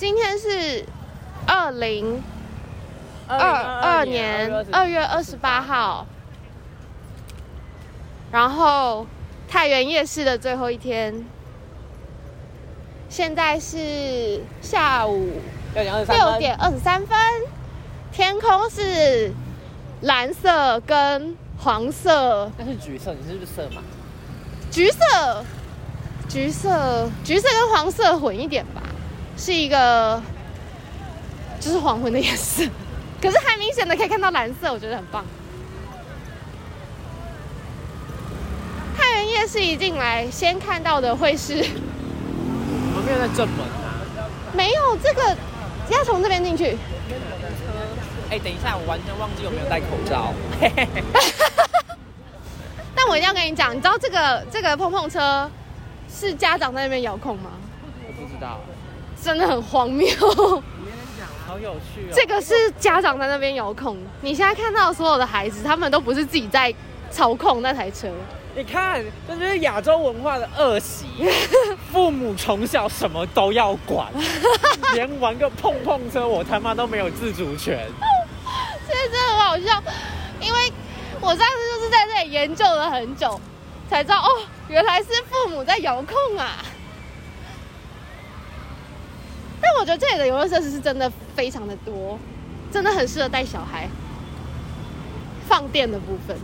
今天是二零二二二年二月二十八号，然后太原夜市的最后一天，现在是下午六点二十三六点二十三分，天空是蓝色跟黄色、那是橘色，你是不是色盲？橘色、橘色、橘色跟黄色混一点吧，是一个就是黄昏的颜色，可是还明显的可以看到蓝色，我觉得很棒。太原夜市一进来，先看到的会是我们没有在正门啊。没有这个要从这边进去，哎、等一下，我完全忘记有没有戴口罩。但我一定要跟你讲，你知道这个这个碰碰车是家长在那边遥控吗？我不知道，真的很荒谬。好有趣哦。这个是家长在那边遥控，你现在看到所有的孩子，他们都不是自己在操控那台车，你看，这就是亚洲文化的恶习，父母从小什么都要管，连玩个碰碰车，我他妈都没有自主权。这真的很好笑。因为我上次就是在这里研究了很久，才知道哦，原来是父母在遥控啊。但我觉得这里的游乐设施是真的非常的多，真的很适合带小孩。放电的部分，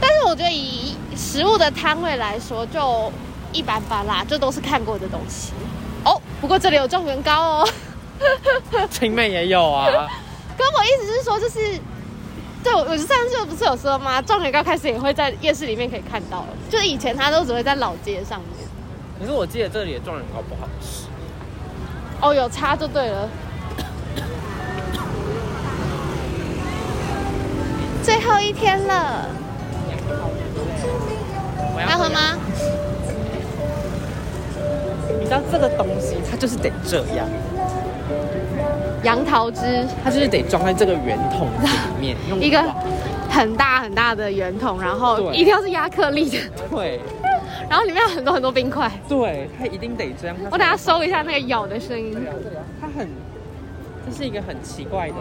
但是我觉得以食物的摊位来说，就一般般啦，这都是看过的东西。哦，不过这里有状元糕哦。青妹也有啊，跟我意思是说，就是对我，我上次不是有说吗？状元糕开始也会在夜市里面可以看到了，就是以前它都只会在老街上面。可是我记得这里的状元糕不好吃。哦，有差就对了。最后一天了，我要喝？吗？你知道这个东西，它就是得这样，杨桃汁，它就是得装在这个圆筒子里面，用 一个很大很大的圆筒，然后一定要是亚克力的，对然后里面有很多很多冰块。对，它一定得这样。我等下搜一下那个咬的声音。它很，这是一个很奇怪的。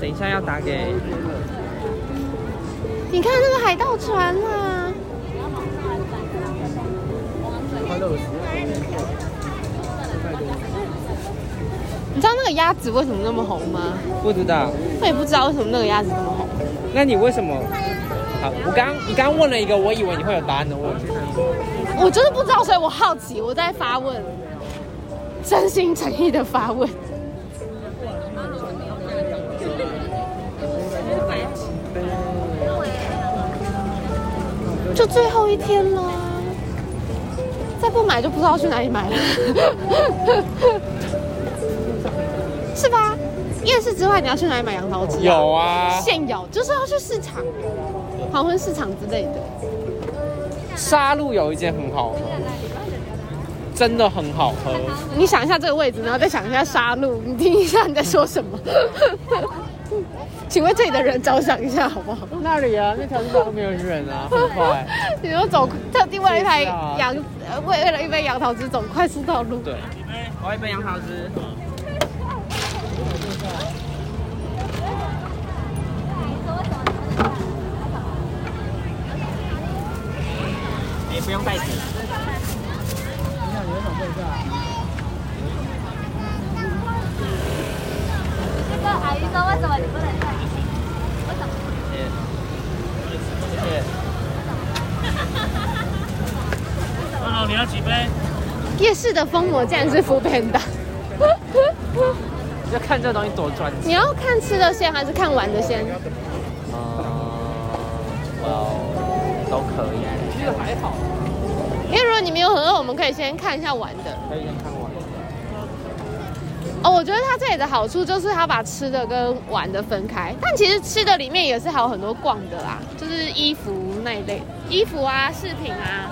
等一下要打给，你看那个海盗船啊，你知道那个鸭子为什么那么红吗？不知道。我也不知道为什么那个鸭子那么红。那你为什么？好，我刚你刚问了一个我以为你会有答案的问题。我就是不知道，所以我好奇，我在发问，真心诚意的发问。就最后一天了，再不买就不知道去哪里买了，是吧？夜市之外，你要去哪里买羊毛纸、啊？有啊，现有，就是要去市场，黄昏市场之类的。沙鹿有一间很好喝，真的很好喝。你想一下这个位置，然后再想一下杀戮，你听一下你在说什么。请为这里的人着想一下好不好？那里啊，那条路上都没有人啊，很快。你说走特地为了一杯是啊杨，呃为为了一杯杨桃汁走快速道路。对，我要一杯杨桃汁。也不用袋子。那个阿姨说，为什么你不能带？为什么？谢谢。二楼你要几杯？夜市的疯魔竟然是 o o Panda。就看这东西多赚钱。你要看吃的先还是看玩的先？嗯，呃，都可以。其实还好，因为如果你没有很饿，我们可以先看一下玩的。可以先看完。哦，我觉得它这里的好处就是它把吃的跟玩的分开，但其实吃的里面也是还有很多逛的啦，就是衣服那一类，衣服啊、饰品啊，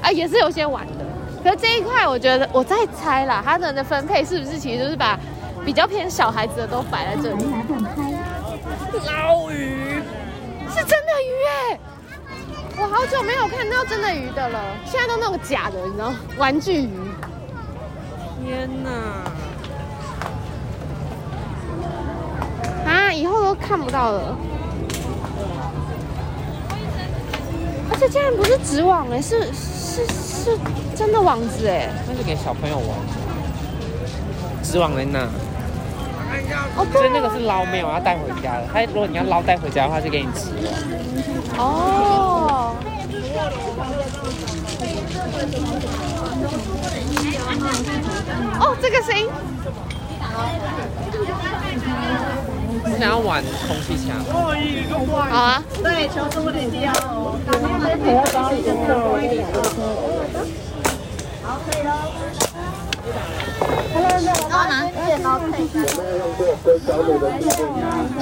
啊也是有些玩的。可是这一块，我觉得我在猜啦，它的分配是不是其实就是把比较偏小孩子的都摆在这里？捞鱼，是真的鱼哎！我好久没有看到真的鱼的了，现在都弄个假的，你知道，玩具鱼。天哪！啊，以后都看不到了。而且竟然不是纸网哎，是是是真的网子哎。那是给小朋友玩。织网在那，哦，所以那个是捞，没有要带回家的。它如果你要捞带回家的话，就给你吃了。哦。哦，这个声音。我想要玩空气枪。好啊。然后拿电脑配一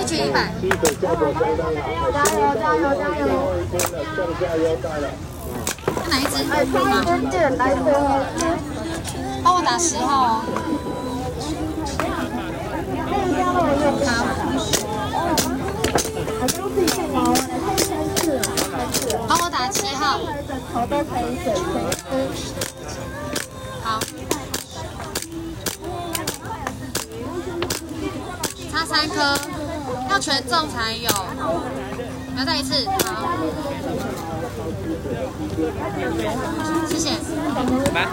局一百。加油加油加油！哪一只？哎，差一点点，来一只。帮我打十号哦。好。帮我打七号。好。差三颗，要全中才有。要再一次，好。谢谢。来，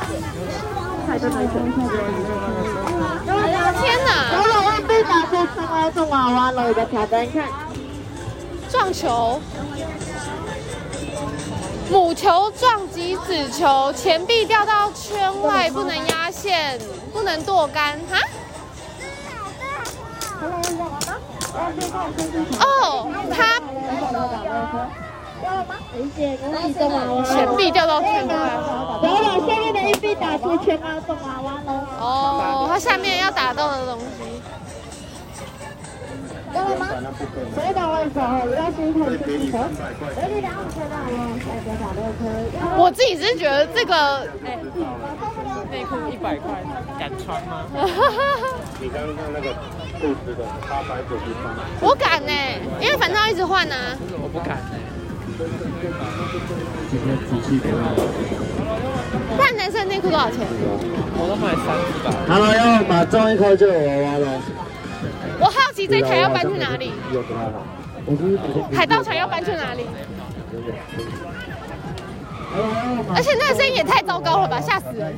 天哪！如果未被打出青蛙送娃娃了，的挑战看。撞球，母球撞击子球，钱币掉到圈外，不能压线，不能剁杆，哈？哦，他谢谢，恭喜送娃娃。钱币掉到圈外。然后把下面的一币打出青蛙送娃娃喽。哦，它下面要打到的东西。到了吗？回答完之后，要先看清楚。有你两五千到了，再多少六颗？我自己是觉得这个，内裤一百块，敢穿吗？你刚刚看那个裤子的八百九十八，我敢呢，因为反正要一直换啊。我不敢欸今天机器给不然男生的内裤多少钱？我都买三只吧。好了，要买中一颗就有娃娃了。这台要搬去哪里？有多好？我是海盗船要搬去哪里？而且那个声音也太糟糕了吧，吓死人！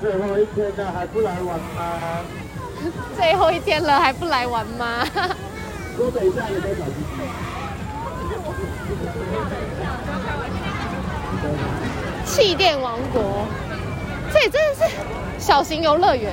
最后一天了，还不来玩吗？最后一天了还不来玩吗？说等一下有没有小鸡鸡？气垫王国，这里真的是小型游乐园。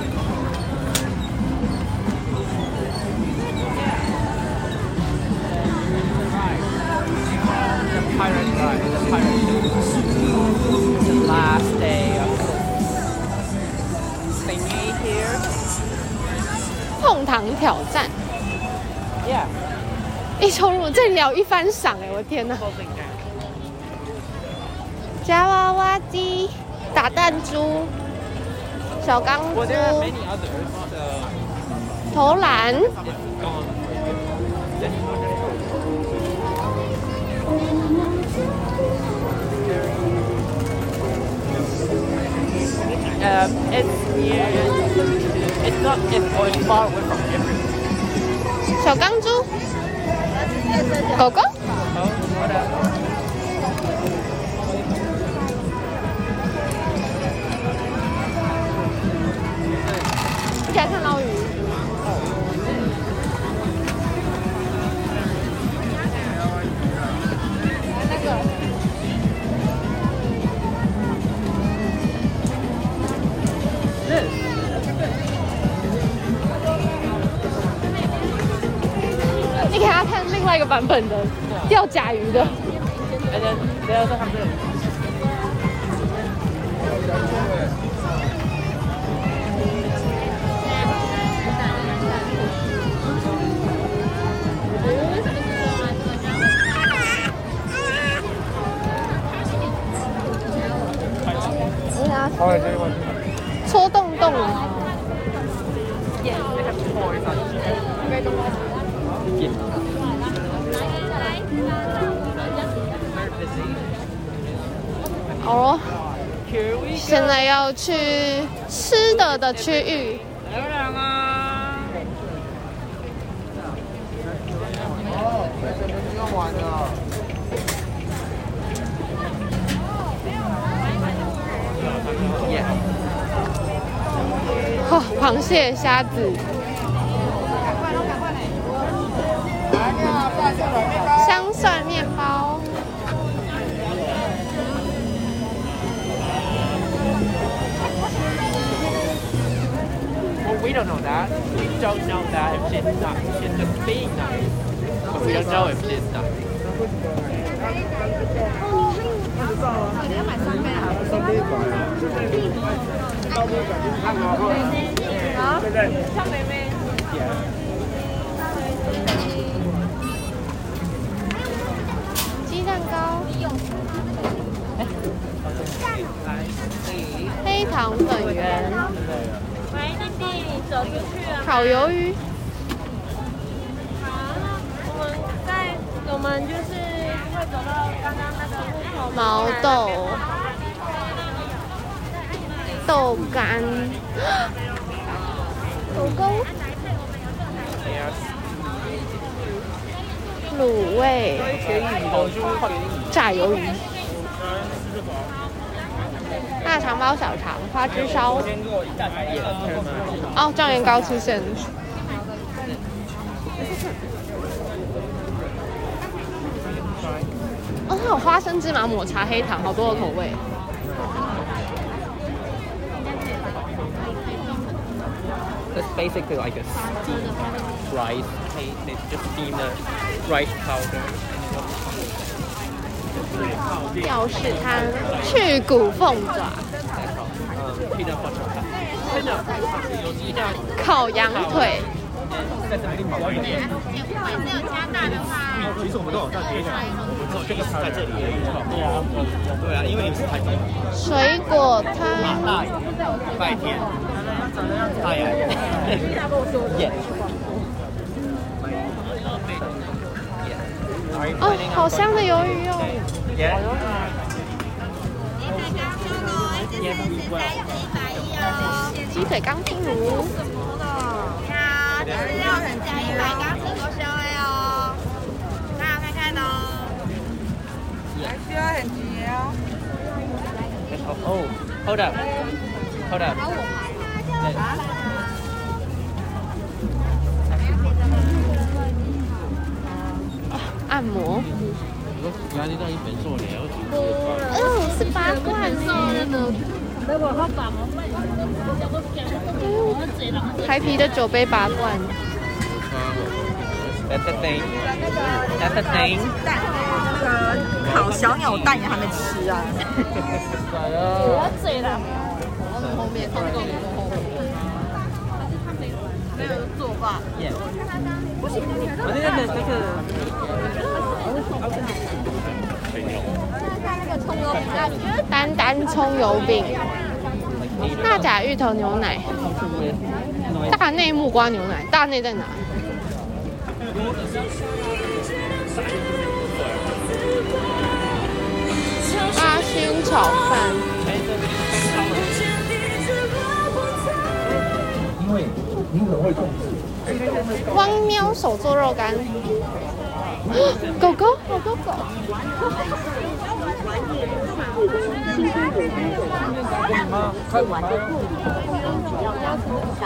挑战，Yeah. 一冲入这聊一番赏哎，我的天哪.夹娃娃机、打弹珠、小钢珠. Uh, 投篮. Um, not. It's, oh, far away from. 小钢珠，狗狗，本的，钓甲鱼的。大家大家都好，好这一块。哦，现在要去吃的的区域。漂亮啊！哦，螃蟹、虾子，we don't know that. We don't know that if she's nice. She's just being nice. But we don't know if she's nice. 鸡蛋糕，黑糖粉圆， 喂，弟弟，走出去啊！烤鱿鱼，我们在，我们就是会走到刚刚那个路口。毛豆，豆干，狗狗，卤味，炸鱿鱼，大肠包小肠，花枝烧。哦，状元糕出现。哦，它有花生芝麻抹茶黑糖，好多的口味。That's basically like a steamed rice. They just steam the rice powder. 吊饰摊，去骨凤爪，烤羊腿，其实我们都有在别讲，我们只有这个在这里而已。对啊，对啊，因为你是台中人。水果摊，大爷，拜天，大爷，耶。哦，好香的鱿鱼哦。chế chỉ phải căng thẳng đủ Hold up. Hold up. 压力到一本做了，哦，是八罐。呢。台啤的酒杯八罐。那个烤小鸟蛋也还没吃啊。后面放够后面。没有作罢。Yeah. 我那个丹丹葱油饼，大甲芋头牛奶，大内木瓜牛奶，大内在哪？阿熏炒饭，因为您可能会中汪喵手做肉干，狗狗，狗狗狗，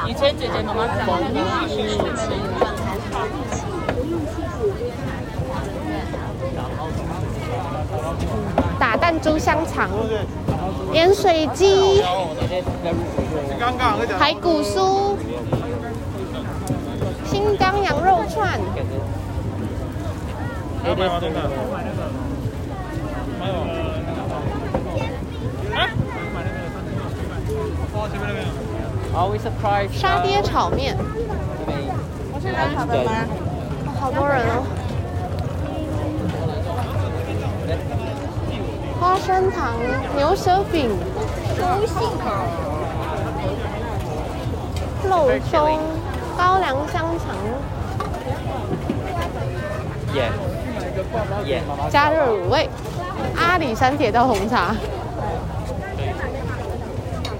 以前姐姐妈妈讲，打弹珠香肠，盐水鸡，排骨酥，新疆羊肉串，要买吗？都看。买吗？啊？哦，前面那边。always surprise. 沙爹炒面，好多人哦。花生糖、牛舌饼、肉松、高粱香肠、耶耶，加热卤味、阿里山铁道红茶、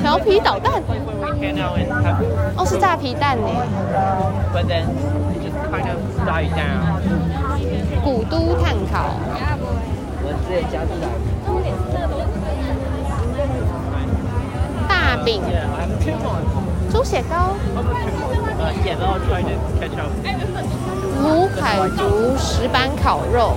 调皮捣蛋。哦，是炸皮蛋呢。古都炭烤。大饼。猪血糕。鲁凯族石板烤肉。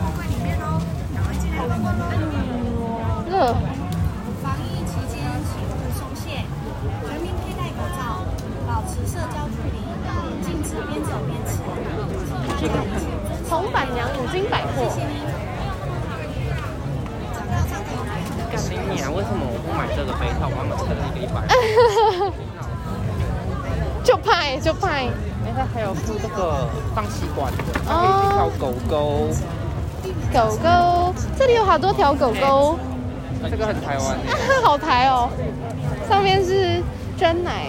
热。防疫期间，请勿松懈，全民佩戴口罩，保持社交距离，禁止边走边吃。红板娘五金百货。干你娘！为什么我不买这个杯套？我要买这个一个一百。就派就派。哎，它还有附这个放吸管的，它可以哦去跳狗狗。狗狗，这里有好多条狗狗，这个很台湾耶，好台哦。上面是真奶，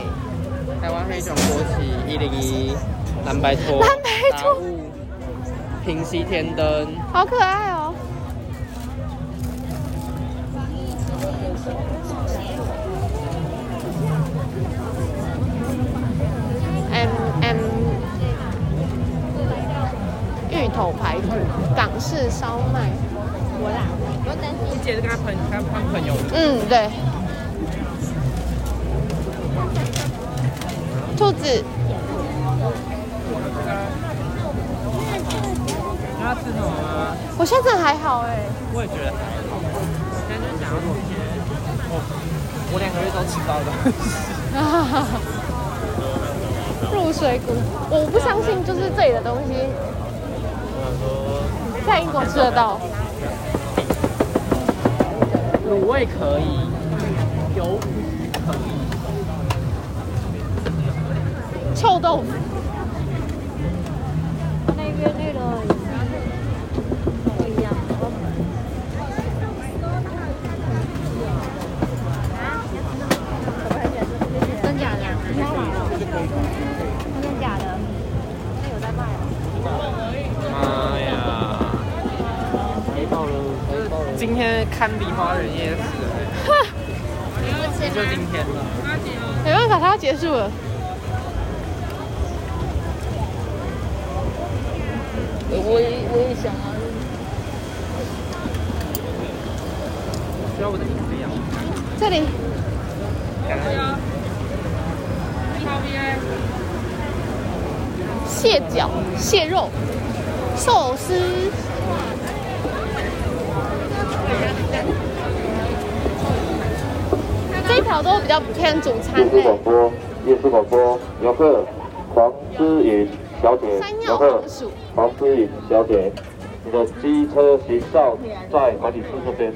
台湾黑熊国旗一零一，蓝白兔，蓝白兔，平息天灯。好可爱哦。M M 芋头排骨、港式烧麦，我啦，你姐是跟她朋他他朋友的，嗯，对。兔子，你要吃什么吗？我现在还好哎。我也觉得还好，现在就想要一些我我两个月都吃到的东西。入水谷，我不相信，就是这里的东西在英国吃得到。卤味可以，鱿鱼可以，臭豆腐，那边那个不一样。真假的？你要来了？真的假的？那有在卖哦。妈呀！黑爆了，黑爆了！今天堪比花园夜市了，也 就今天了。没办法，它要结束了。我也我也想啊。需要我的名字呀？这里蟹脚、蟹肉、寿司。这一条都比较偏主餐夜市类广，播，夜市广播，游客黄之颖小姐游客。黄之颖小姐，你的机车行照在管理处这边。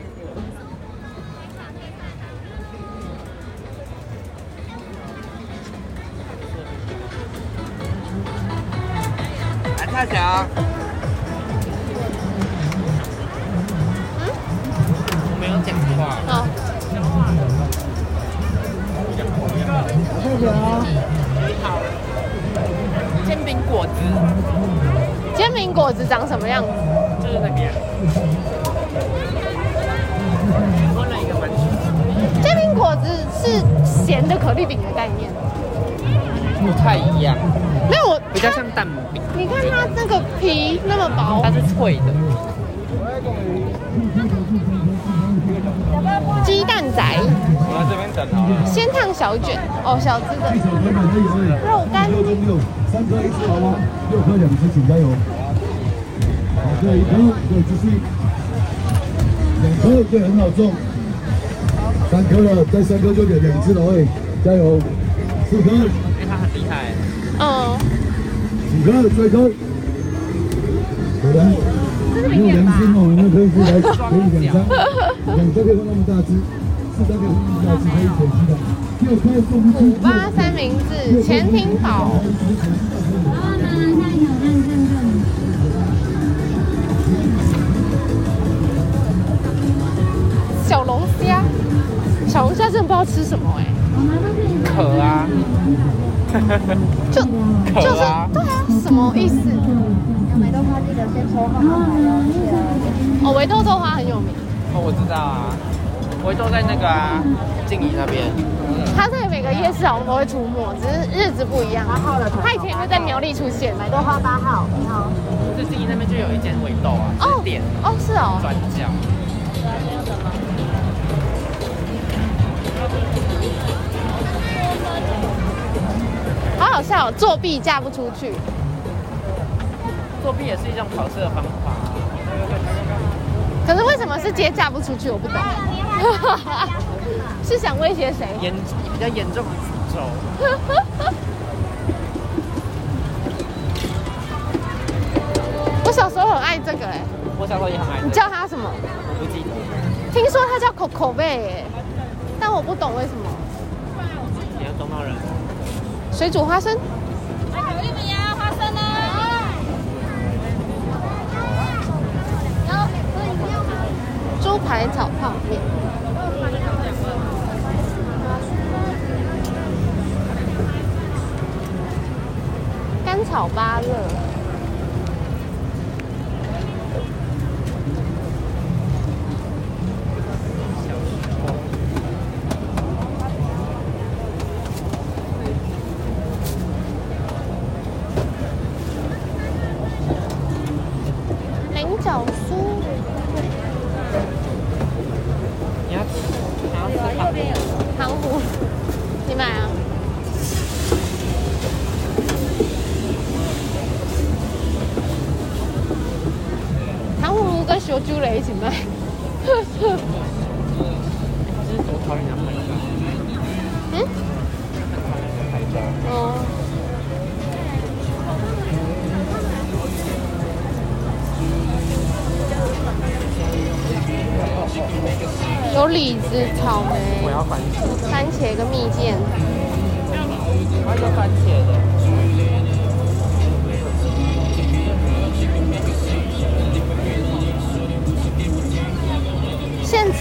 来，蔡就是那边。问了一个蛮煎饼果子是咸的可丽饼的概念。不太一样，没有我，比较像蛋饼，你看它那个皮那么薄它，是脆的。鸡蛋仔、我在这边等好了。鲜烫小卷，哦，小只的肉干，六三颗一只好吗？六颗两只，请加油。对，一颗，对，继续。两颗，对，很好中。三颗了，再三颗就两两只了，喂，加油。四颗，因为它很厉害。嗯，五颗，最颗。果然，没有良心哦，我们可以是来可以两张，两颗可以放那么大只，四张可以放那么大只，可以可惜的。六颗送出去。五八三明治，前厅堡，小龙虾真的不知道吃什么哎、壳啊，就就是啊对啊，什么意思？豆花记得先抽号码牌哦，维豆豆花很有名，哦，我知道啊，维豆在那个啊，静怡那边。它在每个夜市好像都会出没，只是日子不一样。它以前也会在苗栗出现。买豆花八号，你好。在静怡那边就有一间尾豆啊，哦是店哦，是哦，转角。好好笑、哦，作弊嫁不出去。作弊也是一种考试的方法。可是为什么是接嫁不出去？我不懂。是想威胁谁？严比较严重的诅咒。我小时候很爱这个哎、我小时候也很爱这你，叫他什么？我不记得。听说他叫口口贝哎，但我不懂为什么。水煮花生，有玉米啊，花生呢？猪排炒泡面。干炒芭乐，有李子、草莓、番茄，番茄跟蜜饯。我要番茄的。现吃，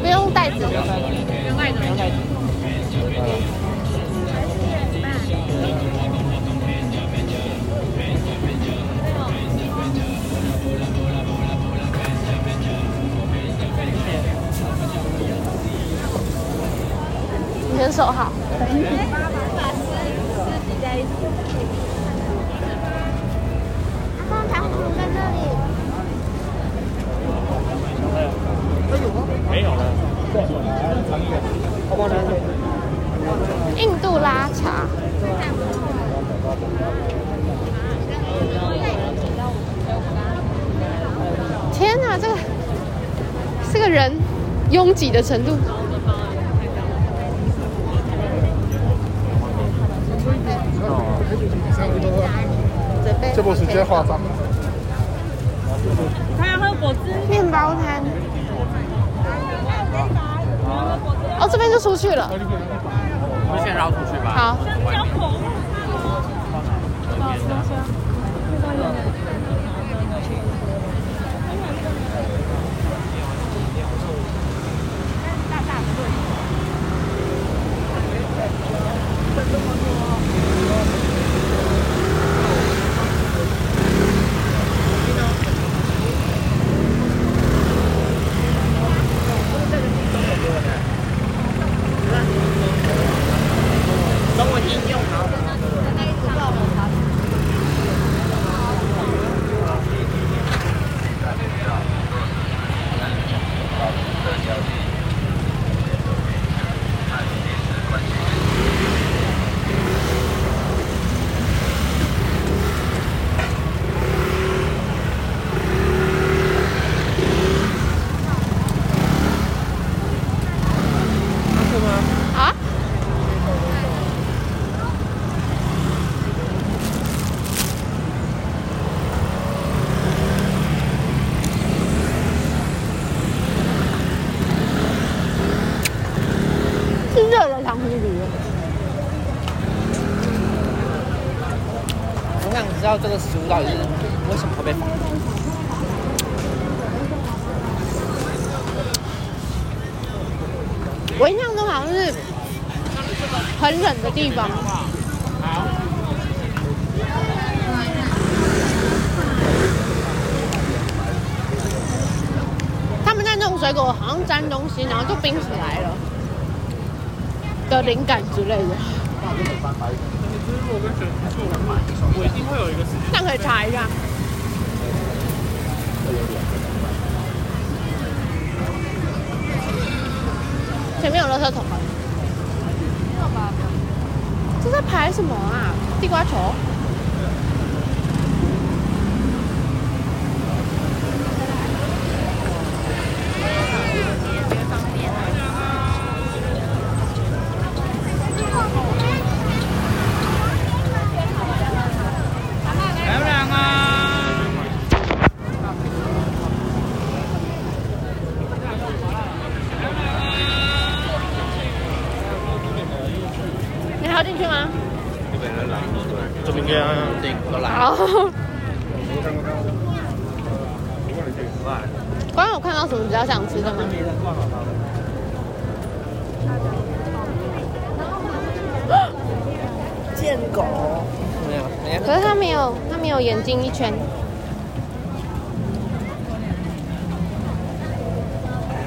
不用袋子。不用带不用带你先收好。印度拉茶。天哪，这个这个人拥挤的程度。这不是接化妆。他要喝果汁。面包摊。哦，这边就出去了。我们先绕出去吧。好。交口。哦知道这个食物到底是为什么会被放。我印象中好像是很冷的地方。他们在弄水果，好像沾东西，然后就冰起来了的灵感之类的。我一定会有一个时间。这样可以查一下。前面有垃圾桶。这在排什么啊？地瓜球？你还要进去吗？这边跟这都来。好。刚刚有看到什么比较想吃的吗？贱狗。没有，没有。可是它没有，它没有眼睛一圈。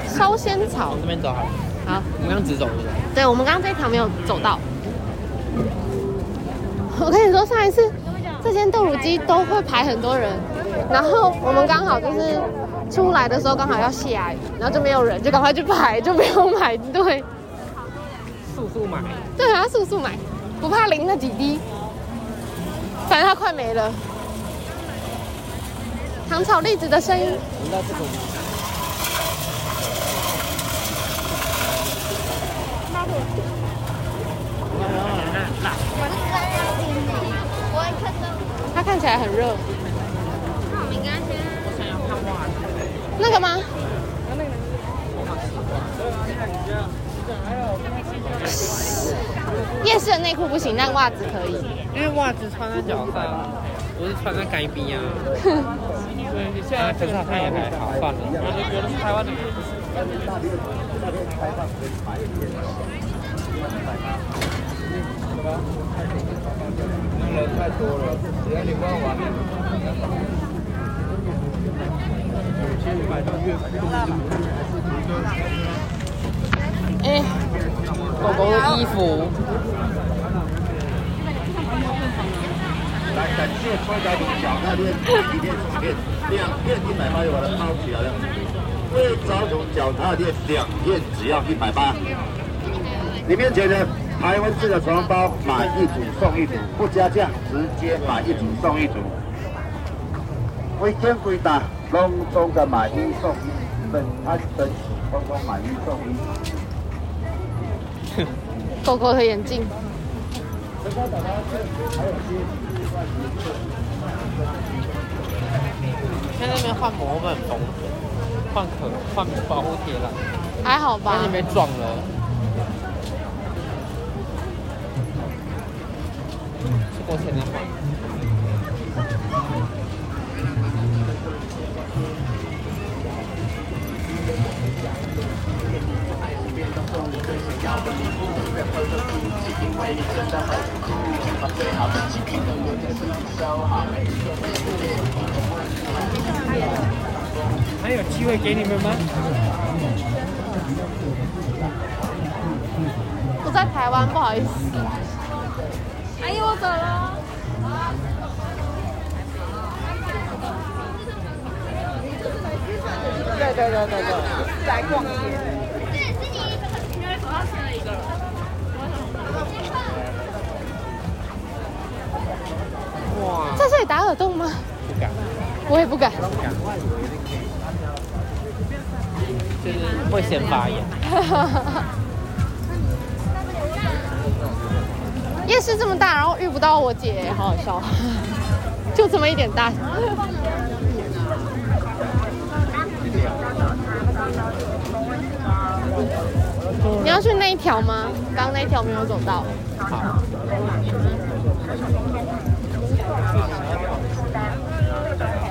烧仙草往，这边走好了。好，我们刚直走对不对？对我们刚刚这一条没有走到。我跟你说，上一次这间豆乳鸡都会排很多人，然后我们刚好就是出来的时候刚好要下雨，然后就没有人，就赶快去排，就没有排队。速速买。对啊，速速买，不怕淋那几滴，反正它快没了。糖炒栗子的声音，闻到这个。它看起来很热。那没关系。我想要看袜子。那个吗？夜市的内裤不行，但袜子可以。因为袜子穿在脚上，不是穿在该边啊。对，你现在可是好像也还好，算了。有的有的是台湾的。人太多了，只要你逛完，哎、狗狗的衣服，来，感谢快打脚踏垫、一片手片，两片一百八就把它抛起来了。为早桶脚踏垫两片只要一百八。你面前的台湾式的床包，买一组送一组，不加价，直接买一组送一组。为天规打，隆重的买一送一，本安本喜，通通买一送一。狗狗的眼镜，现在那边换模本风，换壳，换保护贴了，还好吧把你？被撞了。过钱的吗？还有机会给你们吗？不在台湾，不好意思。阿姨，我走了。对对对对对，来逛街。哇，在这里打耳洞吗？不敢，我也不敢。就是会先发炎。夜市这么大，然后遇不到我姐，好好笑。就这么一点大。你要去那一条吗？刚刚那一条没有走到。好。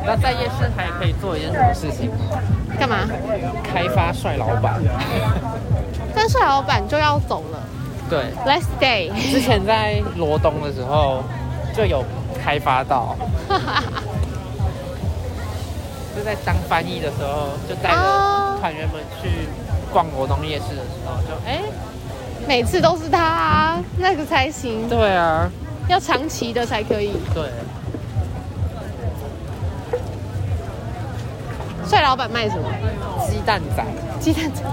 那在夜市还可以做一件什么事情？干嘛？开发帅老板。但帅老板就要走了对，，Let's stay。之前在罗东的时候就有开发到，就在当翻译的时候，就带哦着团员们去逛罗东夜市的时候，就哎，每次都是他、啊，那个才行，对啊，要长期的才可以。对，帅老板卖什么？鸡蛋仔，鸡蛋仔。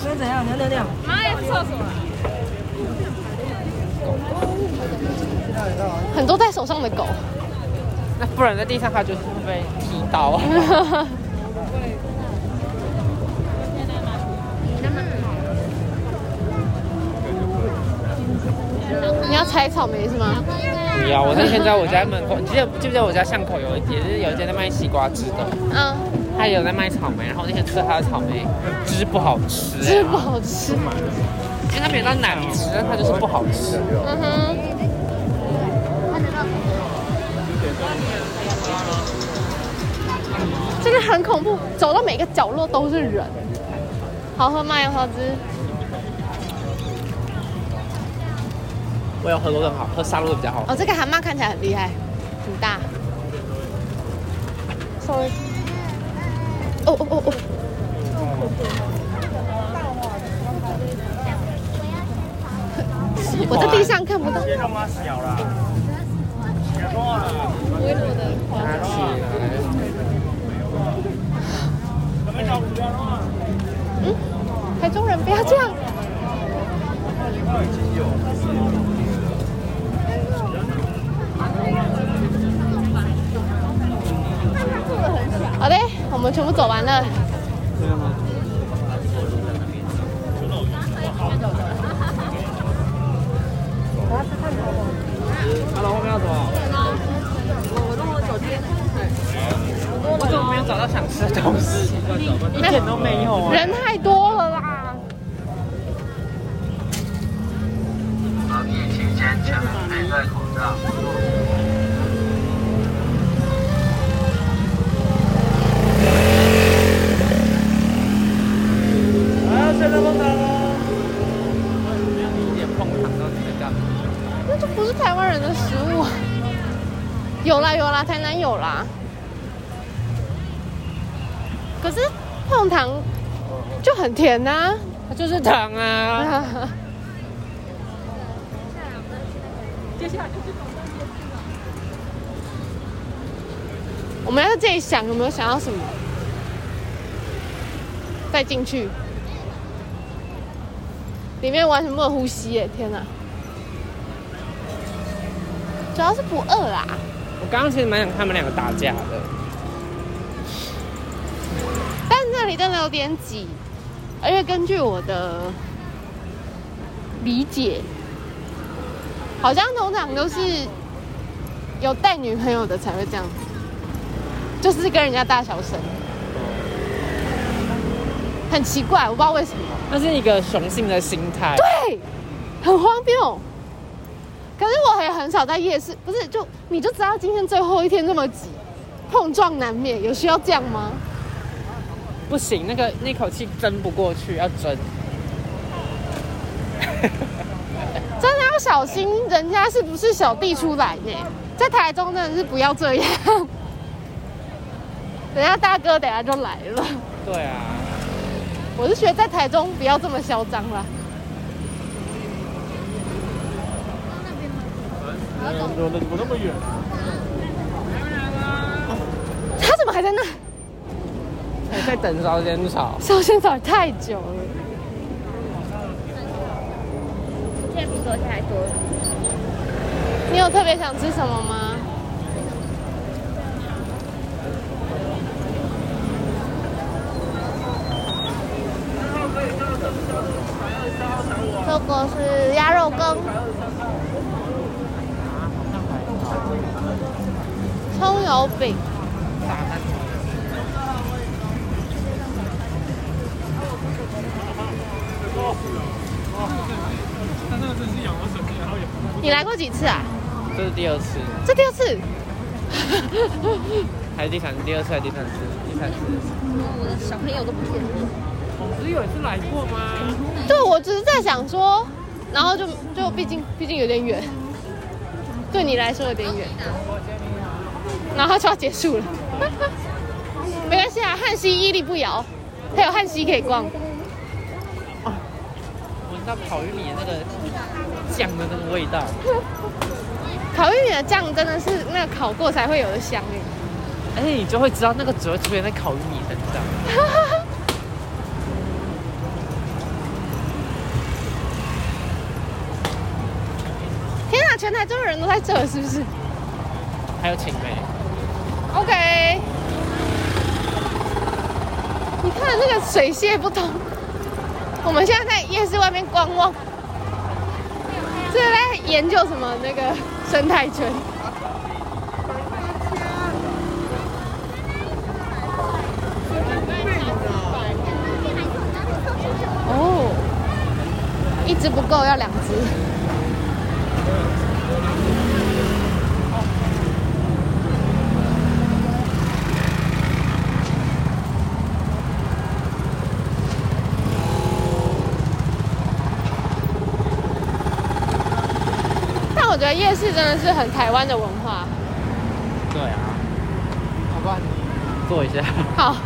所以怎样？尿尿尿。很多在手上的狗。那不然在地上它就是会被踢到。你要采草莓是吗？不要，我那天在我家门口，你记得记不记得我家巷口有一也是有一间在卖西瓜汁的，嗯，他也有在卖草莓，然后那天吃了他的草莓汁不好吃、汁不好吃。因为它没有到难吃，但它就是不好吃。嗯哼。这个很恐怖，走到每个角落都是人。好喝吗？杨桃汁？我要喝过更好，喝沙露的比较好。哦，这个蛤蟆看起来很厉害，很大。Sorry。哦哦哦哦。我在地上看不到。先让它小啦。拿起来。嗯，台中人不要这样。我们全部走完了。甜呐、它就是糖啊！啊。我们要在这里想有没有想要什么，再进去，里面完全没有呼吸耶！天哪，主要是不饿啦。我刚刚其实蛮想看他们两个打架的。但那里真的有点挤，而且根据我的理解，好像通常都是有带女朋友的才会这样子，就是跟人家大小声，很奇怪，我不知道为什么。那是一个雄性的心态。对，很荒谬。可是我也很少在夜市，不是就你就知道今天最后一天这么挤，碰撞难免，有需要这样吗？不行，那个那口气争不过去，要争。真的要小心，人家是不是小弟出来呢？在台中真的是不要这样，人家大哥等下就来了。对啊，我是觉得在台中不要这么嚣张啦。怎么怎么那么远？他怎么还在那？还在等烧仙草。烧仙草太久了。现在比昨天还多。你有特别想吃什么吗？这个是鸭肉羹，葱油饼，你来过几次啊？这是第二次，这第二次。还是第三次？第二次还是第三次？第三次。我的小朋友都不见了。不是有一次来过吗？对，我只是在想说，然后就就毕竟毕竟有点远，对你来说有点远，然后就要结束了。没关系啊，汉西屹立不摇，还有汉西可以逛。闻到烤玉米那个酱的那个味道。烤玉米的酱真的是那个烤过才会有的香哎，而且你就会知道那个只会出现在烤玉米身上。天啊，全台中的人都在这，是不是？还有请妹。OK。你看那个水泄不通。我们现在在夜市外面观望，在研究什么那个生态圈。哦，一只不够，要两只。但我觉得夜市真的是很台湾的文化。对啊。好吧，坐一下。好。